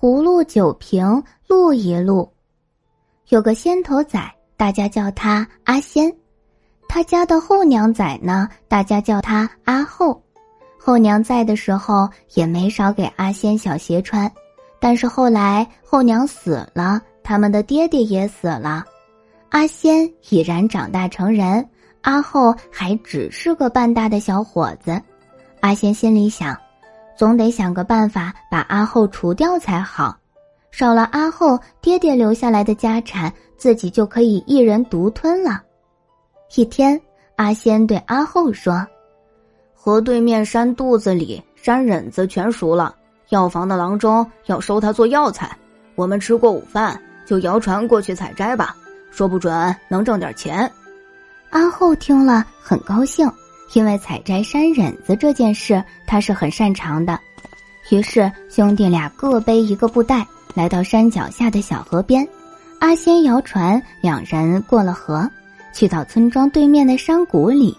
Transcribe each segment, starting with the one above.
葫芦酒瓶录一录。有个仙头仔，大家叫他阿仙。他家的后娘仔呢，大家叫他阿后。后娘在的时候，也没少给阿仙小鞋穿。但是后来后娘死了，他们的爹爹也死了，阿仙已然长大成人，阿后还只是个半大的小伙子。阿仙心里想，总得想个办法把阿后除掉才好，少了阿后爹爹留下来的家产，自己就可以一人独吞了。一天，阿仙对阿后说：“河对面山肚子里山忍子全熟了，药房的郎中要收它做药材。我们吃过午饭，就摇船过去采摘吧，说不准能挣点钱。”阿后听了很高兴，因为采摘山忍子这件事他是很擅长的。于是兄弟俩各背一个布袋，来到山脚下的小河边。阿仙摇船，两人过了河。去到村庄对面的山谷里，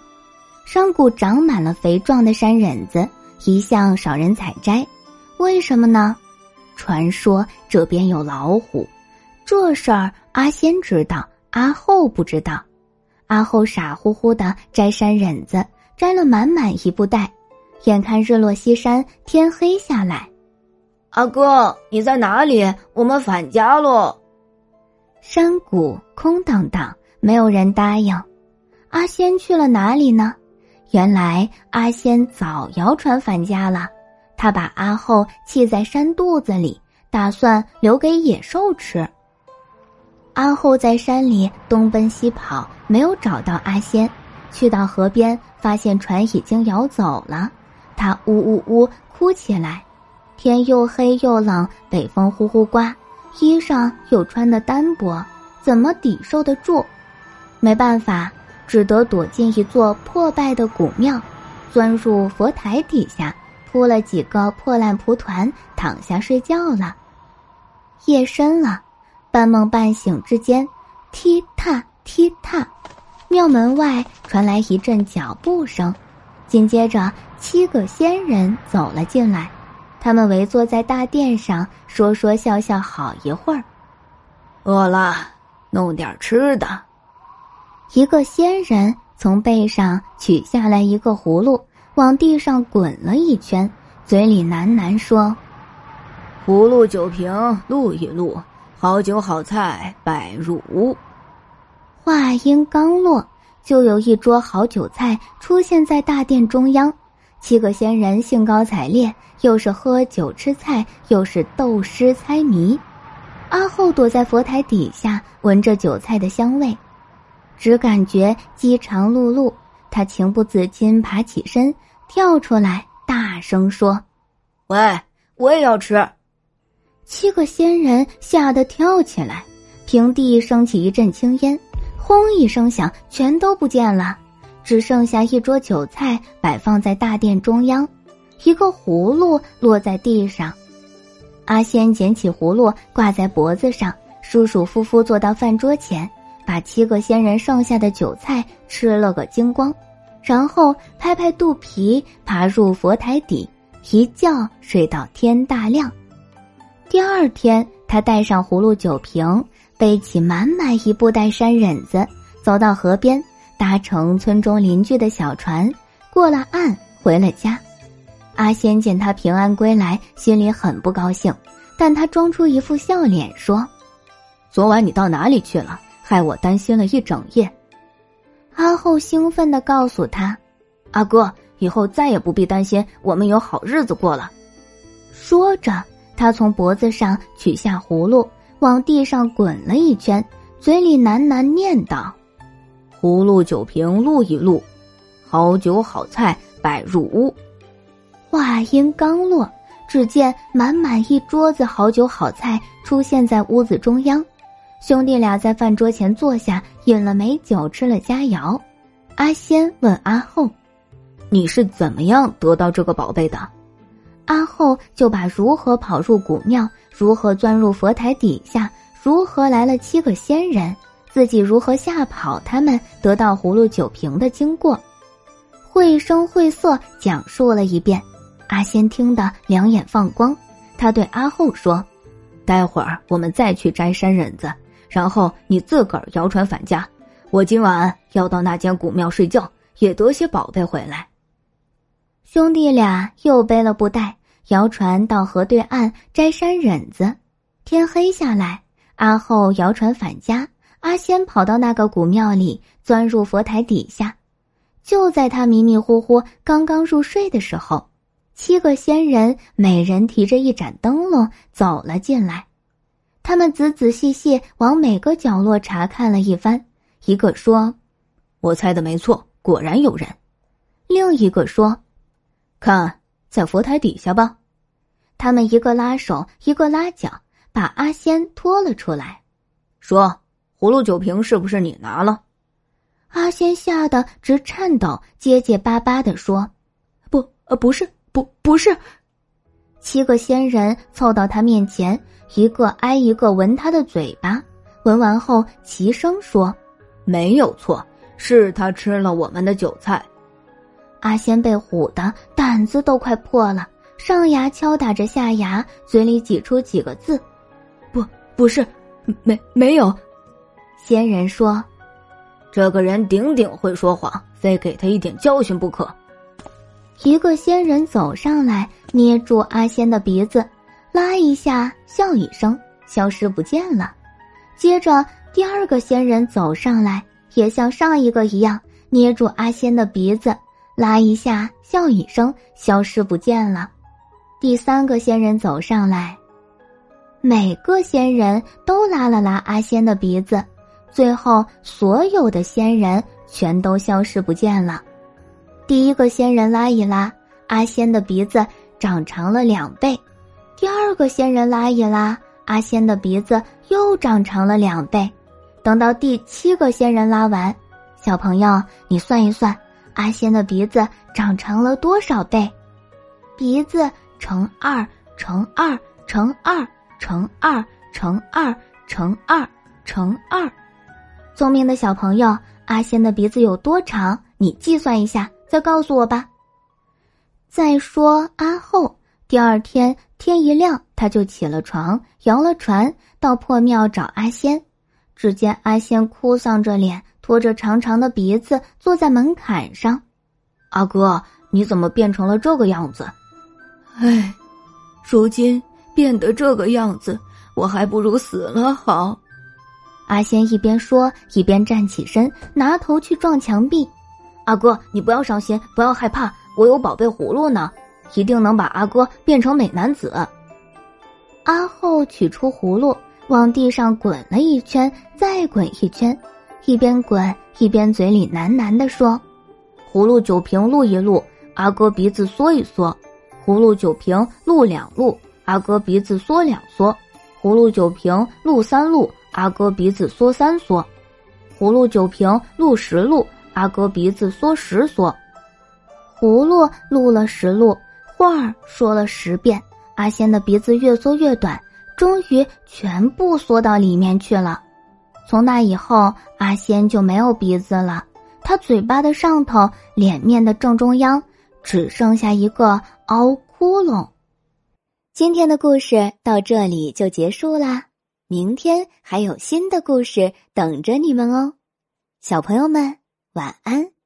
山谷长满了肥壮的山忍子，一向少人采摘。为什么呢？传说这边有老虎。这事儿阿仙知道，阿后不知道。阿后傻乎乎的摘山忍子，摘了满满一布袋。眼看日落西山，天黑下来，阿哥你在哪里？我们返家喽。山谷空荡荡。没有人答应，阿仙去了哪里呢？原来阿仙早谣传返家了。他把阿后弃在山肚子里，打算留给野兽吃。阿后在山里东奔西跑，没有找到阿仙。去到河边，发现船已经摇走了，他呜呜呜哭起来。天又黑又冷，北风呼呼刮，衣裳又穿得单薄，怎么抵受得住？没办法，只得躲进一座破败的古庙，钻入佛台底下，铺了几个破烂蒲团，躺下睡觉了。夜深了，半梦半醒之间，踢踏踢踏，庙门外传来一阵脚步声，紧接着七个仙人走了进来，他们围坐在大殿上，说说笑笑好一会儿。饿了，弄点吃的。一个仙人从背上取下来一个葫芦，往地上滚了一圈，嘴里喃喃说：“葫芦酒瓶录一录，好酒好菜摆入屋。”话音刚落，就有一桌好酒菜出现在大殿中央。七个仙人兴高采烈，又是喝酒吃菜，又是斗诗猜谜。阿后躲在佛台底下，闻着酒菜的香味。只感觉饥肠辘辘，他情不自禁爬起身，跳出来，大声说：“喂，我也要吃！”七个仙人吓得跳起来，平地升起一阵青烟，轰一声响，全都不见了，只剩下一桌酒菜摆放在大殿中央，一个葫芦落在地上。阿仙捡起葫芦挂在脖子上，舒舒服服坐到饭桌前。把七个仙人剩下的酒菜吃了个精光，然后拍拍肚皮，爬入佛台底，一觉睡到天大亮。第二天，他带上葫芦酒瓶，背起满满一布袋山忍子，走到河边，搭乘村中邻居的小船，过了岸，回了家。阿仙见他平安归来，心里很不高兴，但他装出一副笑脸说：“昨晚你到哪里去了？”害我担心了一整夜，阿后兴奋的告诉他：“阿哥，以后再也不必担心，我们有好日子过了。”说着，他从脖子上取下葫芦，往地上滚了一圈，嘴里喃喃念道：“葫芦酒瓶录一录，好酒好菜摆入屋。”话音刚落，只见满满一桌子好酒好菜出现在屋子中央。兄弟俩在饭桌前坐下，饮了美酒，吃了佳肴。阿仙问阿后：“你是怎么样得到这个宝贝的？”阿后就把如何跑入古庙，如何钻入佛台底下，如何来了七个仙人，自己如何吓跑他们，得到葫芦酒瓶的经过，绘声绘色讲述了一遍。阿仙听得两眼放光，他对阿后说：“待会儿我们再去摘山忍子，然后你自个儿摇船返家。我今晚要到那间古庙睡觉，也得些宝贝回来。兄弟俩又背了布袋，摇船到河对岸摘山忍子。天黑下来，阿后摇船返家，阿仙跑到那个古庙里，钻入佛台底下。就在他迷迷糊糊刚刚入睡的时候。七个仙人每人提着一盏灯笼走了进来，他们仔仔细细往每个角落查看了一番。一个说：“我猜的没错，果然有人。”另一个说：“看，在佛台底下吧。”他们一个拉手，一个拉脚，把阿仙拖了出来，说：“葫芦酒瓶是不是你拿了？”阿仙吓得直颤抖，结结巴巴的说：“不，呃，不是。”不，不是。七个仙人凑到他面前，一个挨一个闻他的嘴巴，闻完后齐声说：“没有错，是他吃了我们的韭菜。”阿仙被唬得胆子都快破了，上牙敲打着下牙，嘴里挤出几个字：“不，不是，没没有。”仙人说：“这个人顶顶会说谎，非给他一点教训不可。”一个仙人走上来，捏住阿仙的鼻子，拉一下，笑一声，消失不见了。接着，第二个仙人走上来，也像上一个一样，捏住阿仙的鼻子，拉一下，笑一声，消失不见了。第三个仙人走上来，每个仙人都拉了拉阿仙的鼻子，最后所有的仙人全都消失不见了。第一个仙人拉一拉，阿仙的鼻子长长了两倍；第二个仙人拉一拉，阿仙的鼻子又长长了两倍。等到第七个仙人拉完，小朋友，你算一算，阿仙的鼻子长长了多少倍？鼻子乘二乘二乘二乘二乘二乘二乘二。聪明的小朋友，阿仙的鼻子有多长？你计算一下。再告诉我吧。再说阿后，第二天天一亮，他就起了床，摇了船，到破庙找阿仙。只见阿仙哭丧着脸，拖着长长的鼻子，坐在门槛上。阿哥，你怎么变成了这个样子？唉，如今变得这个样子，我还不如死了好。阿仙一边说，一边站起身，拿头去撞墙壁。阿哥，你不要伤心，不要害怕，我有宝贝葫芦呢，一定能把阿哥变成美男子。阿后取出葫芦，往地上滚了一圈，再滚一圈，一边滚一边嘴里喃喃地说：“葫芦酒瓶露一露，阿哥鼻子缩一缩；葫芦酒瓶露两露，阿哥鼻子缩两缩；葫芦酒瓶露三露，阿哥鼻子缩三缩；葫芦酒瓶露十露。”阿哥鼻子缩十缩，葫芦录了十录，话儿说了十遍。阿仙的鼻子越缩越短，终于全部缩到里面去了。从那以后，阿仙就没有鼻子了。他嘴巴的上头、脸面的正中央，只剩下一个凹窟窿。今天的故事到这里就结束啦，明天还有新的故事等着你们哦，小朋友们。晚安。